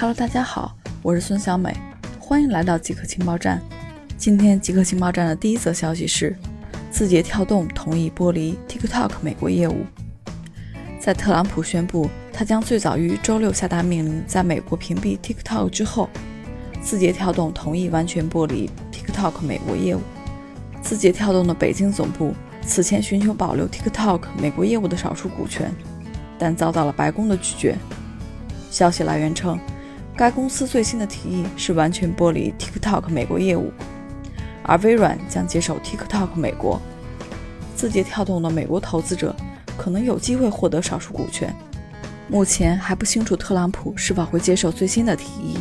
Hello，大家好，我是孙小美，欢迎来到极客情报站。今天极客情报站的第一则消息是，字节跳动同意剥离 TikTok 美国业务。在特朗普宣布他将最早于周六下达命令在美国屏蔽 TikTok 之后，字节跳动同意完全剥离 TikTok 美国业务。字节跳动的北京总部此前寻求保留 TikTok 美国业务的少数股权，但遭到了白宫的拒绝。消息来源称。该公司最新的提议是完全剥离 TikTok 美国业务，而微软将接手 TikTok 美国。字节跳动的美国投资者可能有机会获得少数股权。目前还不清楚特朗普是否会接受最新的提议。